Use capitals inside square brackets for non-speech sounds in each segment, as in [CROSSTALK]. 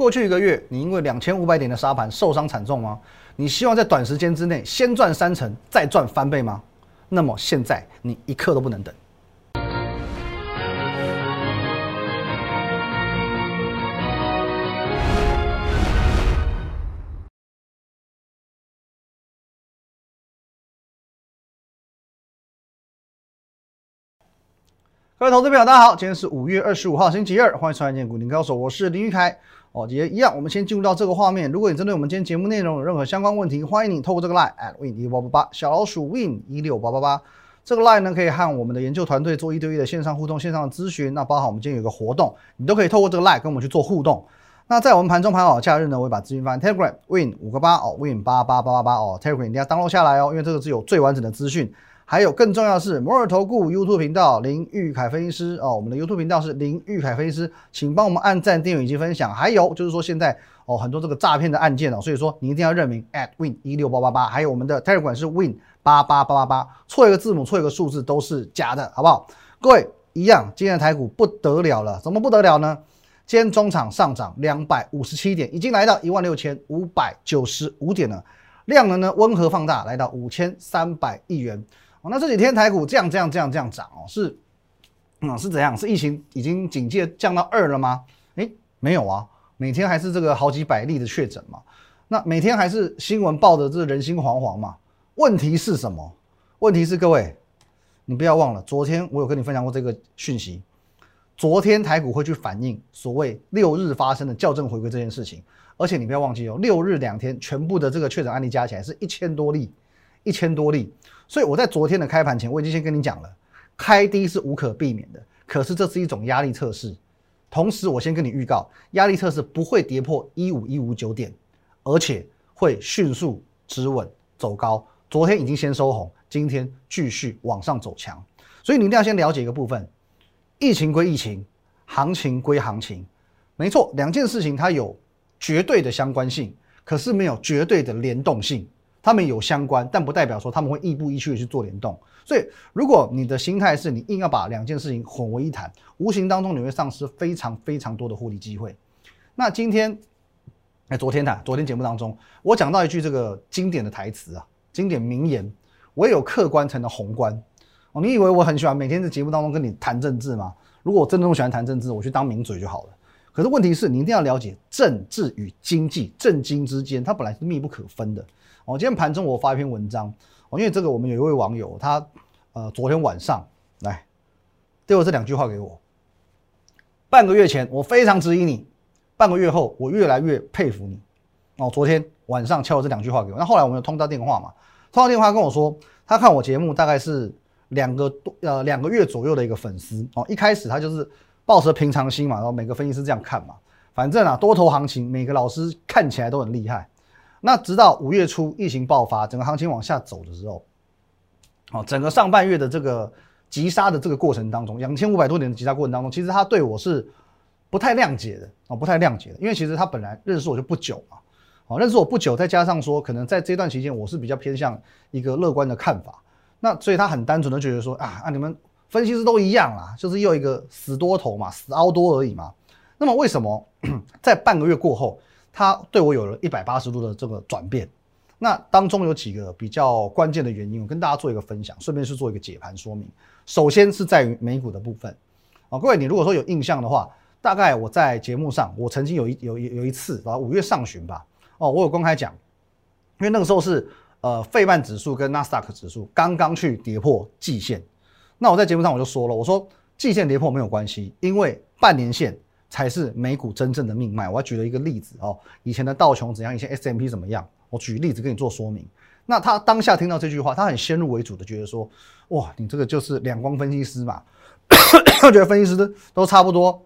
过去一个月，你因为两千五百点的沙盘受伤惨重吗？你希望在短时间之内先赚三成，再赚翻倍吗？那么现在你一刻都不能等。各位投资朋友，大家好，今天是五月二十五号，星期二，欢迎收看《股林高手》，我是林玉凯。哦，也一样，我们先进入到这个画面。如果你针对我们今天节目内容有任何相关问题，欢迎你透过这个 line at win 一六八八八小老鼠 win 一六八八八这个 line 呢，可以和我们的研究团队做一对一的线上互动、线上的咨询。那包含我们今天有个活动，你都可以透过这个 line 跟我们去做互动。那在我们盘中盘好假日呢，我会把资讯放在 Telegram win 五个八哦，win 八八八八八哦，Telegram 一定要 download 下来哦，因为这个是有最完整的资讯。还有更重要的是，摩尔投顾 YouTube 频道林玉凯分析师哦，我们的 YouTube 频道是林玉凯分析师，请帮我们按赞、订阅以及分享。还有就是说，现在哦很多这个诈骗的案件哦，所以说你一定要认明 at win 一六八八八，还有我们的 Telegram 是 win 八八八八八，错一个字母、错一个数字都是假的，好不好？各位一样，今天的台股不得了了，怎么不得了呢？今天中场上涨两百五十七点，已经来到一万六千五百九十五点了，量能呢温和放大，来到五千三百亿元。那这几天台股这样这样这样这样涨哦，是，嗯，是怎样？是疫情已经警戒降到二了吗？诶，没有啊，每天还是这个好几百例的确诊嘛。那每天还是新闻报的这人心惶惶嘛。问题是什么？问题是各位，你不要忘了，昨天我有跟你分享过这个讯息。昨天台股会去反映所谓六日发生的校正回归这件事情，而且你不要忘记哦，六日两天全部的这个确诊案例加起来是一千多例，一千多例。所以我在昨天的开盘前，我已经先跟你讲了，开低是无可避免的。可是这是一种压力测试，同时我先跟你预告，压力测试不会跌破一五一五九点，而且会迅速止稳走高。昨天已经先收红，今天继续往上走强。所以你一定要先了解一个部分，疫情归疫情，行情归行情，没错，两件事情它有绝对的相关性，可是没有绝对的联动性。他们有相关，但不代表说他们会亦步亦趋的去做联动。所以，如果你的心态是你硬要把两件事情混为一谈，无形当中你会丧失非常非常多的获利机会。那今天，哎，昨天呢？昨天节目当中，我讲到一句这个经典的台词啊，经典名言：唯有客观才能宏观。哦，你以为我很喜欢每天在节目当中跟你谈政治吗？如果我真的那么喜欢谈政治，我去当名嘴就好了。可是问题是你一定要了解政治与经济、政经之间，它本来是密不可分的。我今天盘中我发一篇文章，哦，因为这个我们有一位网友，他呃昨天晚上来丢了这两句话给我。半个月前我非常质疑你，半个月后我越来越佩服你。哦，昨天晚上敲了这两句话给我，那后来我们有通到电话嘛？通到电话跟我说，他看我节目大概是两个多呃两个月左右的一个粉丝哦。一开始他就是抱着平常心嘛，然后每个分析师这样看嘛，反正啊多头行情每个老师看起来都很厉害。那直到五月初疫情爆发，整个行情往下走的时候，哦，整个上半月的这个急杀的这个过程当中，两千五百多点的急杀过程当中，其实他对我是不太谅解的哦，不太谅解的，因为其实他本来认识我就不久嘛，哦，认识我不久，再加上说可能在这段期间我是比较偏向一个乐观的看法，那所以他很单纯的觉得说啊啊，你们分析师都一样啦，就是又一个死多头嘛，死凹多而已嘛，那么为什么 [CLEARS THROAT] 在半个月过后？他对我有了一百八十度的这个转变，那当中有几个比较关键的原因，我跟大家做一个分享，顺便是做一个解盘说明。首先是在于美股的部分，啊，各位你如果说有印象的话，大概我在节目上，我曾经有一有有一次啊，五月上旬吧，哦，我有公开讲，因为那个时候是呃费曼指数跟纳斯达克指数刚刚去跌破季线，那我在节目上我就说了，我说季线跌破没有关系，因为半年线。才是美股真正的命脉。我要举了一个例子哦，以前的道琼怎样，以前 S M P 怎么样？我举例子跟你做说明。那他当下听到这句话，他很先入为主的觉得说，哇，你这个就是两光分析师嘛，[COUGHS] 觉得分析师都差不多。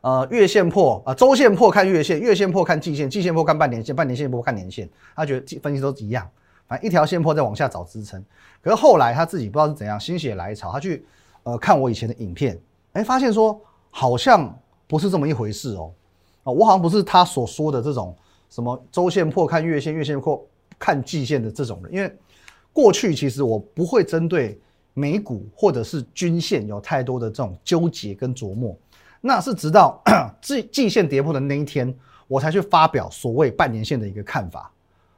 呃，月线破啊，周线破看月线，月线破看季线，季线破看半年线，半年线破看年线。他觉得分析都一样，反正一条线破再往下找支撑。可是后来他自己不知道是怎样，心血来潮，他去呃看我以前的影片，哎，发现说好像。不是这么一回事哦，啊，我好像不是他所说的这种什么周线破看月线，月线破看季线的这种人。因为过去其实我不会针对美股或者是均线有太多的这种纠结跟琢磨。那是直到 [COUGHS] 季季线跌破的那一天，我才去发表所谓半年线的一个看法。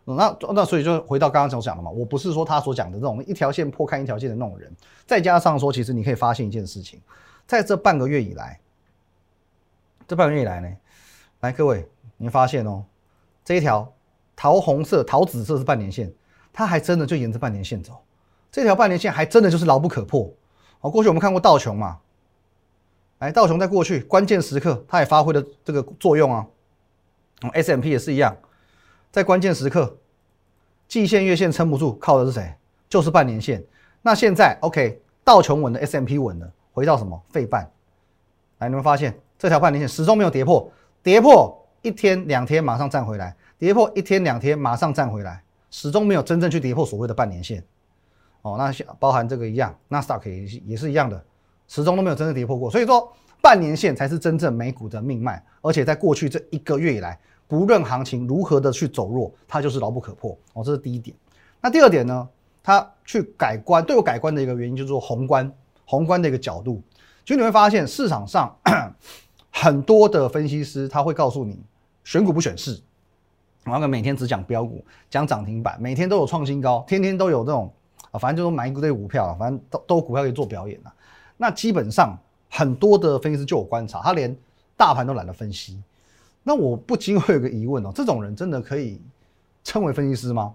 那那所以就回到刚刚所讲的嘛，我不是说他所讲的这种一条线破看一条线的那种人。再加上说，其实你可以发现一件事情，在这半个月以来，这半个月以来呢，来各位，你发现哦，这一条桃红色、桃紫色是半年线，它还真的就沿着半年线走，这条半年线还真的就是牢不可破。好，过去我们看过道琼嘛，来道琼在过去关键时刻，它也发挥了这个作用啊。S M P 也是一样，在关键时刻，季线、月线撑不住，靠的是谁？就是半年线。那现在 OK，道琼稳的 S M P 稳了，回到什么？费半。来，你们发现这条半年线始终没有跌破，跌破一天两天马上站回来，跌破一天两天马上站回来，始终没有真正去跌破所谓的半年线。哦，那包含这个一样，纳斯达克也也是一样的，始终都没有真正跌破过。所以说，半年线才是真正美股的命脉，而且在过去这一个月以来。不论行情如何的去走弱，它就是牢不可破哦，这是第一点。那第二点呢？它去改观，对我改观的一个原因就是说宏观，宏观的一个角度。就你会发现市场上很多的分析师他会告诉你，选股不选市，然后每天只讲标股，讲涨停板，每天都有创新高，天天都有这种啊，反正就是买一堆股票，反正都都股票可以做表演了。那基本上很多的分析师就有观察，他连大盘都懒得分析。那我不禁会有个疑问哦，这种人真的可以称为分析师吗？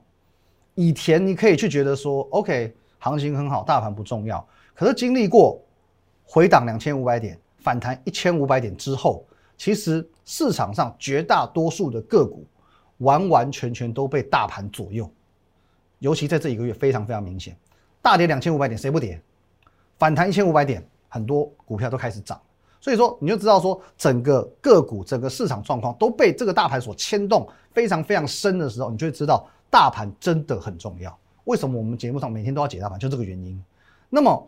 以前你可以去觉得说，OK，行情很好，大盘不重要。可是经历过回档两千五百点，反弹一千五百点之后，其实市场上绝大多数的个股完完全全都被大盘左右。尤其在这一个月非常非常明显，大跌两千五百点谁不跌？反弹一千五百点，很多股票都开始涨。所以说，你就知道说，整个个股、整个市场状况都被这个大盘所牵动，非常非常深的时候，你就会知道大盘真的很重要。为什么我们节目上每天都要解大盘，就这个原因。那么，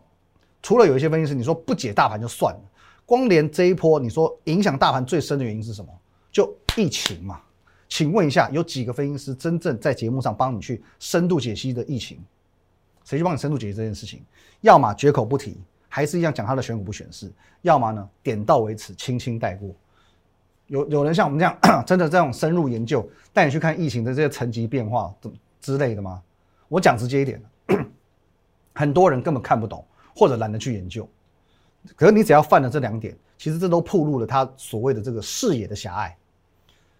除了有一些分析师你说不解大盘就算了，光连这一波你说影响大盘最深的原因是什么？就疫情嘛。请问一下，有几个分析师真正在节目上帮你去深度解析的疫情？谁去帮你深度解析这件事情？要么绝口不提。还是一样讲他的选股不选市，要么呢点到为止，轻轻带过。有有人像我们这样 [CLEARS THROAT] 真的这种深入研究，带你去看疫情的这些层级变化怎之类的吗？我讲直接一点，[CLEARS THROAT] 很多人根本看不懂，或者懒得去研究。可是你只要犯了这两点，其实这都暴露了他所谓的这个视野的狭隘。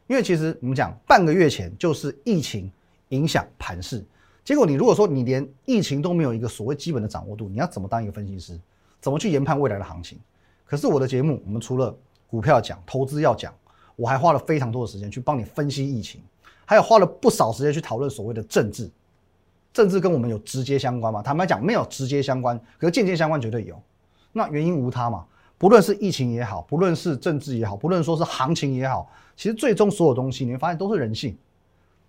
因为其实我们讲半个月前就是疫情影响盘势，结果你如果说你连疫情都没有一个所谓基本的掌握度，你要怎么当一个分析师？怎么去研判未来的行情？可是我的节目，我们除了股票讲、投资要讲，我还花了非常多的时间去帮你分析疫情，还有花了不少时间去讨论所谓的政治。政治跟我们有直接相关吗？坦白讲，没有直接相关，可是间接相关绝对有。那原因无他嘛，不论是疫情也好，不论是政治也好，不论说是行情也好，其实最终所有东西你会发现都是人性，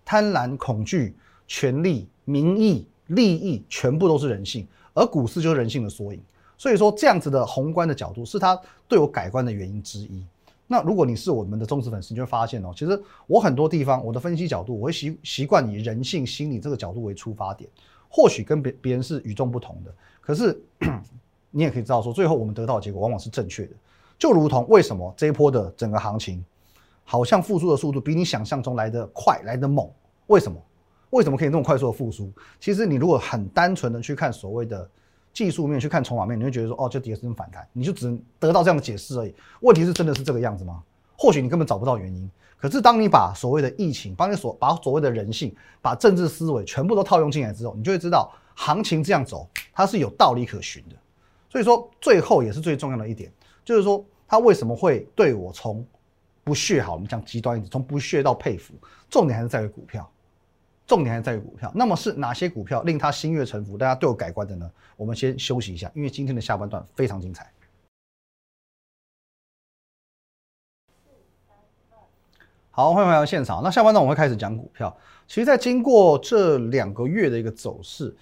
贪婪、恐惧、权力、民意、利益，全部都是人性，而股市就是人性的缩影。所以说，这样子的宏观的角度是他对我改观的原因之一。那如果你是我们的忠实粉丝，你就会发现哦，其实我很多地方我的分析角度，我会习习惯以人性心理这个角度为出发点，或许跟别别人是与众不同的。可是你也可以知道说，最后我们得到的结果往往是正确的。就如同为什么这一波的整个行情，好像复苏的速度比你想象中来的快，来的猛？为什么？为什么可以那么快速的复苏？其实你如果很单纯的去看所谓的。技术面去看筹码面，你会觉得说哦，就跌升反弹，你就只能得到这样的解释而已。问题是真的是这个样子吗？或许你根本找不到原因。可是当你把所谓的疫情，帮你所把所谓的人性，把政治思维全部都套用进来之后，你就会知道行情这样走，它是有道理可循的。所以说，最后也是最重要的一点，就是说他为什么会对我从不屑好，我们讲极端一点，从不屑到佩服，重点还是在于股票。重点还是在于股票，那么是哪些股票令他心悦诚服，大家对我改观的呢？我们先休息一下，因为今天的下半段非常精彩。好，欢迎回到现场。那下半段我会开始讲股票。其实，在经过这两个月的一个走势，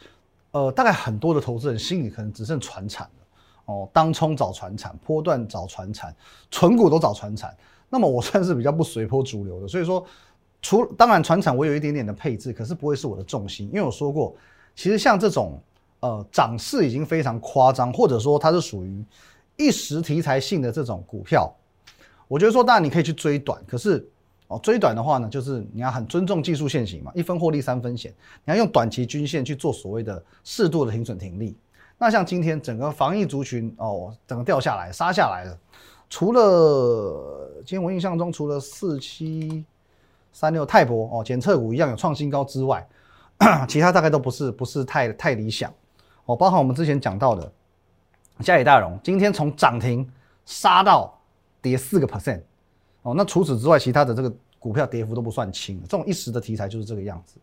呃，大概很多的投资人心里可能只剩船产了哦，当冲找船产，波段找船产，纯股都找船产。那么我算是比较不随波逐流的，所以说。除当然，船产我有一点点的配置，可是不会是我的重心，因为我说过，其实像这种呃涨势已经非常夸张，或者说它是属于一时题材性的这种股票，我觉得说，当然你可以去追短，可是哦，追短的话呢，就是你要很尊重技术线型嘛，一分获利三分险，你要用短期均线去做所谓的适度的停损停利。那像今天整个防疫族群哦，整个掉下来杀下来了，除了今天我印象中除了四七三六泰博哦检测股一样有创新高之外，[CLEARS THROAT] 其他大概都不是不是太太理想哦，包含我们之前讲到的嘉里大荣，今天从涨停杀到跌四个 percent 哦，那除此之外，其他的这个股票跌幅都不算轻，这种一时的题材就是这个样子。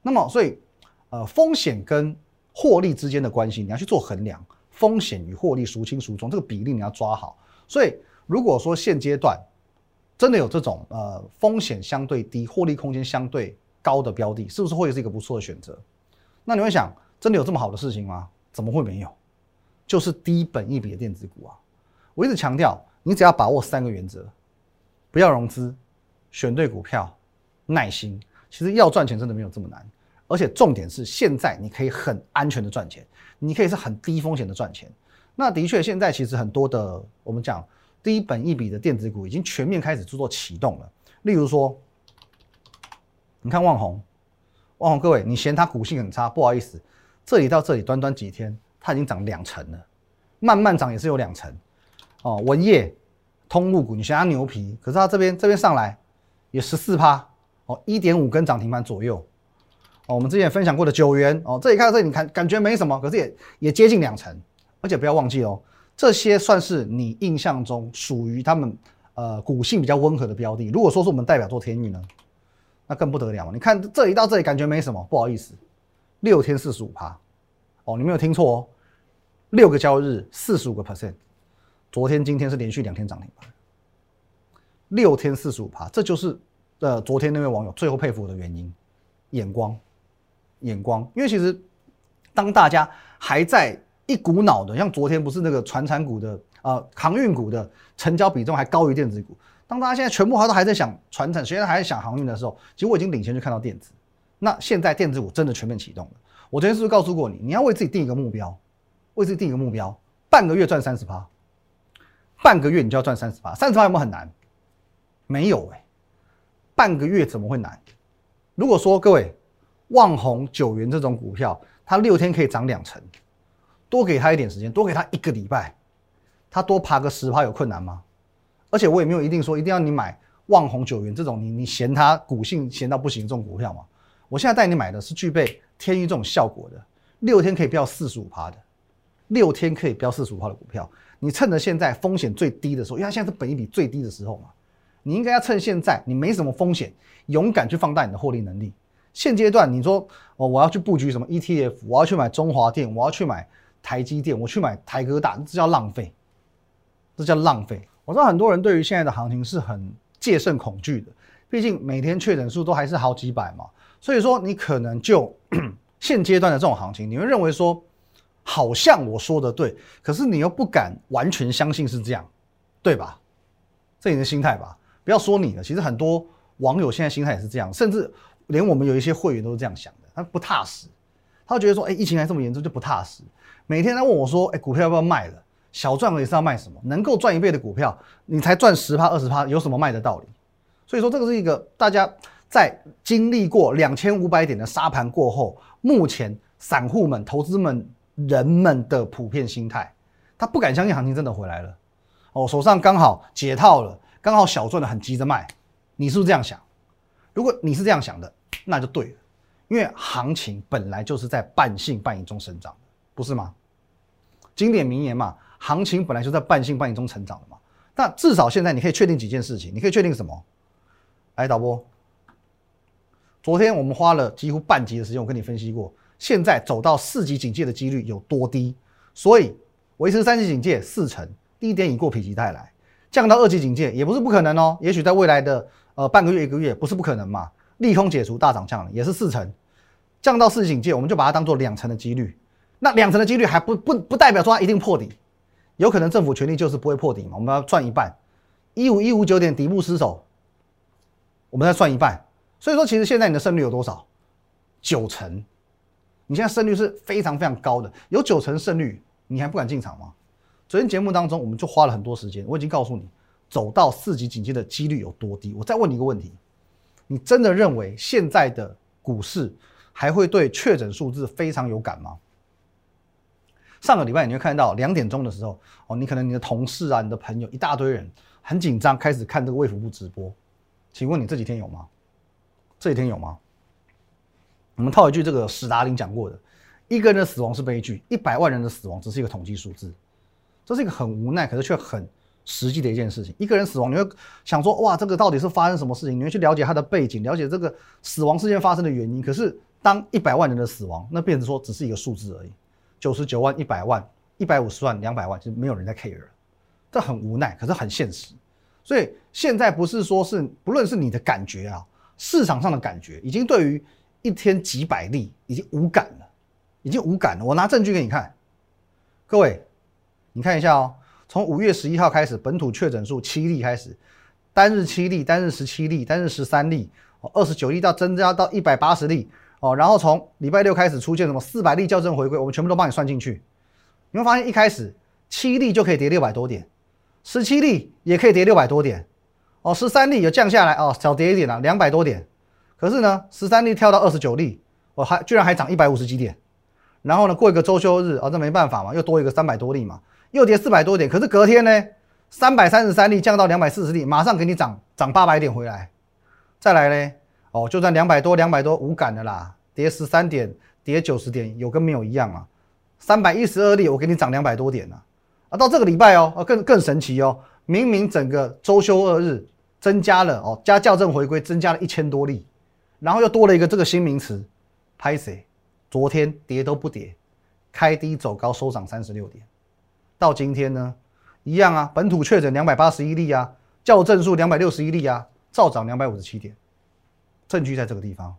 那么所以呃风险跟获利之间的关系，你要去做衡量，风险与获利孰轻孰重，这个比例你要抓好。所以，如果说现阶段真的有这种呃风险相对低、获利空间相对高的标的，是不是会是一个不错的选择？那你会想，真的有这么好的事情吗？怎么会没有？就是低本一比的电子股啊！我一直强调，你只要把握三个原则：不要融资，选对股票，耐心。其实要赚钱真的没有这么难。而且重点是，现在你可以很安全的赚钱，你可以是很低风险的赚钱。那的确，现在其实很多的我们讲低本一笔的电子股已经全面开始做启动了。例如说，你看旺宏，旺宏各位，你嫌它股性很差，不好意思，这里到这里短短几天，它已经涨两成了，慢慢涨也是有两成。哦，文业通路股，你嫌它牛皮，可是它这边这边上来也十四趴，哦，一点五根涨停板左右哦。我们之前分享过的九元哦，这里看到这里，你看感觉没什么，可是也也接近两成，而且不要忘记哦，这些算是你印象中属于他们呃股性比较温和的标的。如果说是我们代表做天域呢，那更不得了。你看这里到这里感觉没什么，不好意思，六天四十五趴哦，你没有听错哦，六个交易日四十五个 percent，昨天今天是连续两天涨停板，六天四十五趴，这就是呃昨天那位网友最后佩服我的原因，眼光。眼光，因为其实当大家还在一股脑的，像昨天不是那个传产股的呃航运股的成交比重还高于电子股，当大家现在全部还都还在想传产，现在还在想航运的时候，其实我已经领先去看到电子。那现在电子股真的全面启动了。我昨天是不是告诉过你，你要为自己定一个目标，为自己定一个目标，半个月赚三十趴，半个月你就要赚三十趴，三十趴有没有很难？没有哎，半个月怎么会难？如果说各位。旺宏九元这种股票，它六天可以涨两成，多给它一点时间，多给它一个礼拜，它多爬个十趴有困难吗？而且我也没有一定说一定要你买旺宏九元这种你你嫌它股性嫌到不行这种股票嘛。我现在带你买的是具备天域这种效果的，六天可以飙四十五趴的，六天可以飙四十五趴的股票，你趁着现在风险最低的时候，因为它现在是本益比最低的时候嘛，你应该要趁现在你没什么风险，勇敢去放大你的获利能力。现阶段你说哦，我要去布局什么 ETF，我要去买中华电，我要去买台积电，我去买台哥大，这叫浪费，这叫浪费。我知道很多人对于现在的行情是很戒慎恐惧的，毕竟每天确诊数都还是好几百嘛，所以说你可能就 [CLEARS THROAT] 现阶段的这种行情，你会认为说好像我说的对，可是你又不敢完全相信是这样，对吧？这你的心态吧，不要说你了，其实很多网友现在心态也是这样，甚至。连我们有一些会员都是这样想的，他不踏实，他觉得说，哎，疫情还这么严重就不踏实。每天他问我说，哎，股票要不要卖了？小赚了也是要卖什么？能够赚一倍的股票，你才赚十趴二十趴，有什么卖的道理？所以说，这个是一个大家在经历过两千五百点的沙盘过后，目前散户们、投资们、人们的普遍心态，他不敢相信行情真的回来了。哦，手上刚好解套了，刚好小赚的很急着卖，你是不是这样想？如果你是这样想的，那就对了，因为行情本来就是在半信半疑中生长的，不是吗？经典名言嘛，行情本来就在半信半疑中成长的嘛。那至少现在你可以确定几件事情，你可以确定什么？来，导播，昨天我们花了几乎半集的时间，我跟你分析过，现在走到四级警戒的几率有多低，所以维持三级警戒四成，低点已过，否极泰来，降到二级警戒也不是不可能哦，也许在未来的呃半个月一个月不是不可能嘛。利空解除，大涨降了，也是四成，降到四警戒，我们就把它当做两成的几率。那两成的几率还不不不代表说它一定破底，有可能政府权力就是不会破底嘛。我们要赚一半，一五一五九点底部失守，我们再算一半。所以说，其实现在你的胜率有多少？九成。你现在胜率是非常非常高的，有九成胜率，你还不敢进场吗？昨天节目当中，我们就花了很多时间，我已经告诉你，走到四级警戒的几率有多低？我再问你一个问题：你真的认为现在的股市还会对确诊数字非常有感吗？上个礼拜你会看到两点钟的时候，哦，你可能你的同事啊、你的朋友一大堆人很紧张，开始看这个卫福部直播。请问你这几天有吗？这几天有吗？我们套一句这个史达林讲过的：一个人的死亡是悲剧，一百万人的死亡只是一个统计数字。这是一个很无奈，可是却很实际的一件事情。一个人死亡，你会想说：哇，这个到底是发生什么事情？你会去了解他的背景，了解这个死亡事件发生的原因。可是当一百万人的死亡，那变成说只是一个数字而已。九十九万、一百万、一百五十万、两百万，就没有人在 care 了，这很无奈，可是很现实。所以现在不是说是不论是你的感觉啊，市场上的感觉，已经对于一天几百例已经无感了，已经无感了。我拿证据给你看，各位，你看一下哦，从五月十一号开始，本土确诊数七例开始，单日七例，单日十七例，单日十三例，二十九例到增加到一百八十例。哦，然后从礼拜六开始出现什么四百例校正回归，我们全部都帮你算进去。你会发现一开始七例就可以跌六百多点，十七例也可以跌六百多点，哦，十三例有降下来哦，小跌一点了，两百多点。可是呢，十三例跳到二十九例，我还居然还涨一百五十几点。然后呢，过一个周休日，哦，这没办法嘛，又多一个三百多例嘛，又跌四百多点。可是隔天呢，三百三十三例降到两百四十例，马上给你涨涨八百点回来。再来呢？哦，就算两百多，两百多无感的啦，跌十三点，跌九十点，有跟没有一样啊。三百一十二例，我给你涨两百多点呢。啊，到这个礼拜哦，啊更更神奇哦，明明整个周休二日增加了哦，加校正回归增加了一千多例，然后又多了一个这个新名词，拍谁？昨天跌都不跌，开低走高收涨三十六点，到今天呢，一样啊，本土确诊两百八十一例啊，校正数两百六十一例啊，照涨两百五十七点。证据在这个地方，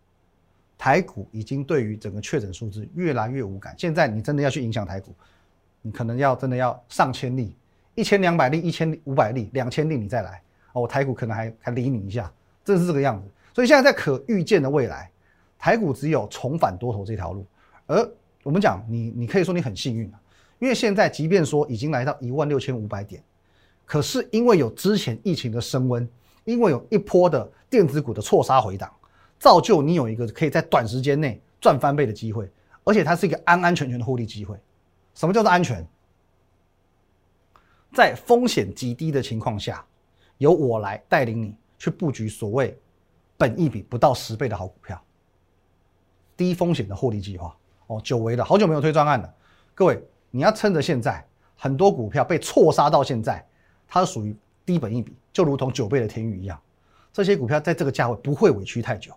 台股已经对于整个确诊数字越来越无感。现在你真的要去影响台股，你可能要真的要上千例、一千两百例、一千五百例、两千例，你再来哦，台股可能还还理你一下，正是这个样子。所以现在在可预见的未来，台股只有重返多头这条路。而我们讲你，你可以说你很幸运，因为现在即便说已经来到一万六千五百点，可是因为有之前疫情的升温，因为有一波的电子股的错杀回档。造就你有一个可以在短时间内赚翻倍的机会，而且它是一个安安全全的获利机会。什么叫做安全？在风险极低的情况下，由我来带领你去布局所谓本一比不到十倍的好股票，低风险的获利计划。哦，久违了，好久没有推专案了。各位，你要趁着现在很多股票被错杀到现在，它属于低本一比，就如同九倍的天宇一样，这些股票在这个价位不会委屈太久。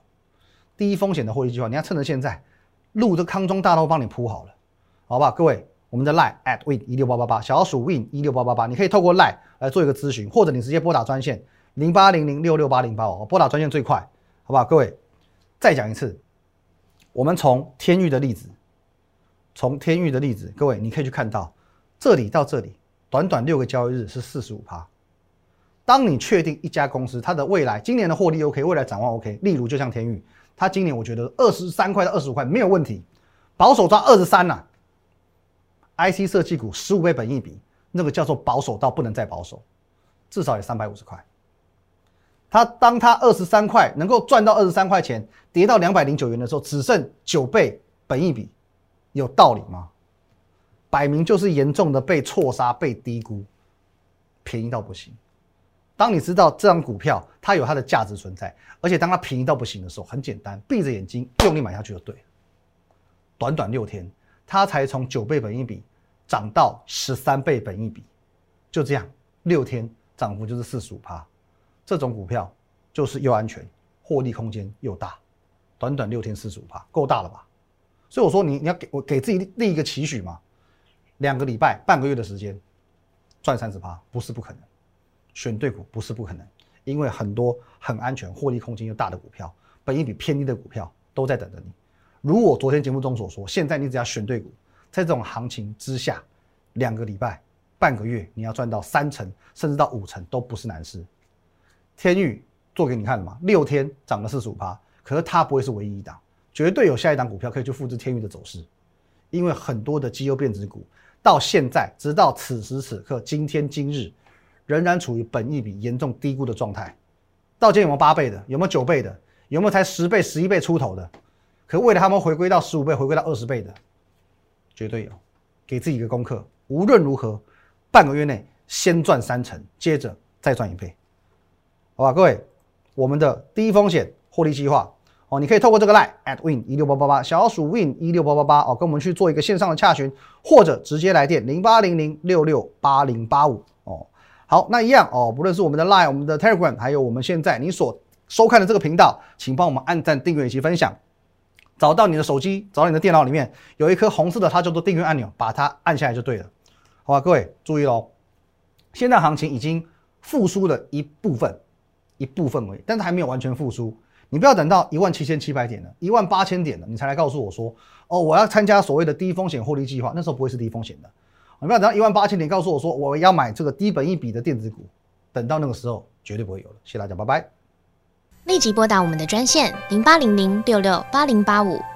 低风险的获利计划，你要趁着现在，路的康中大道帮你铺好了，好不好？各位，我们的 line at win 一六八八八，小老鼠 win 一六八八八，你可以透过 line 来做一个咨询，或者你直接拨打专线零八零零六六八零八哦，拨打专线最快，好不好？各位，再讲一次，我们从天域的例子，从天域的例子，各位你可以去看到，这里到这里，短短六个交易日是四十五趴。当你确定一家公司它的未来今年的获利 OK，未来展望 OK，例如就像天域。它今年我觉得二十三块到二十五块没有问题，保守抓二十三呐。IC 设计股十五倍本益比，那个叫做保守到不能再保守，至少也三百五十块。它当它二十三块能够赚到二十三块钱，跌到两百零九元的时候，只剩九倍本益比，有道理吗？摆明就是严重的被错杀、被低估，便宜到不行。当你知道这张股票它有它的价值存在，而且当它便宜到不行的时候，很简单，闭着眼睛用力买下去就对了。短短六天，它才从九倍本益比涨到十三倍本益比，就这样，六天涨幅就是四十五趴。这种股票就是又安全，获利空间又大，短短六天四十五趴，够大了吧？所以我说你你要给我给自己立一个期许嘛，两个礼拜、半个月的时间赚三十趴，不是不可能。选对股不是不可能，因为很多很安全、获利空间又大的股票，本益比偏低的股票都在等着你。如我昨天节目中所说，现在你只要选对股，在这种行情之下，两个礼拜、半个月，你要赚到三成甚至到五成都不是难事。天域做给你看了嘛？六天涨了四十五趴，可是它不会是唯一一档，绝对有下一档股票可以去复制天域的走势，因为很多的绩优变值股到现在直到此时此刻，今天今日。仍然处于本益比严重低估的状态。到今有没有八倍的？有没有九倍的？有没有才十倍、十一倍出头的？可为了他们回归到十五倍、回归到二十倍的，绝对有。给自己一个功课，无论如何，半个月内先赚三成，接着再赚一倍，好吧？各位，我们的低风险获利计划哦，你可以透过这个 line at win 一六八八八小老鼠 win 一六八八八哦，跟我们去做一个线上的洽询，或者直接来电零八零零六六八零八五哦。好，那一样哦，不论是我们的 line、我们的 telegram，还有我们现在你所收看的这个频道，请帮我们按赞、订阅以及分享。找到你的手机，找到你的电脑里面有一颗红色的，它叫做订阅按钮，把它按下来就对了。好吧，各位注意喽，现在行情已经复苏了一部分，一部分而已，但是还没有完全复苏。你不要等到一万七千七百点了，一万八千点了，你才来告诉我说，哦，我要参加所谓的低风险获利计划，那时候不会是低风险的。你不要等到一万八千点告诉我说，我要买这个低本一笔的电子股，等到那个时候绝对不会有了。谢谢大家，拜拜。立即拨打我们的专线零八零零六六八零八五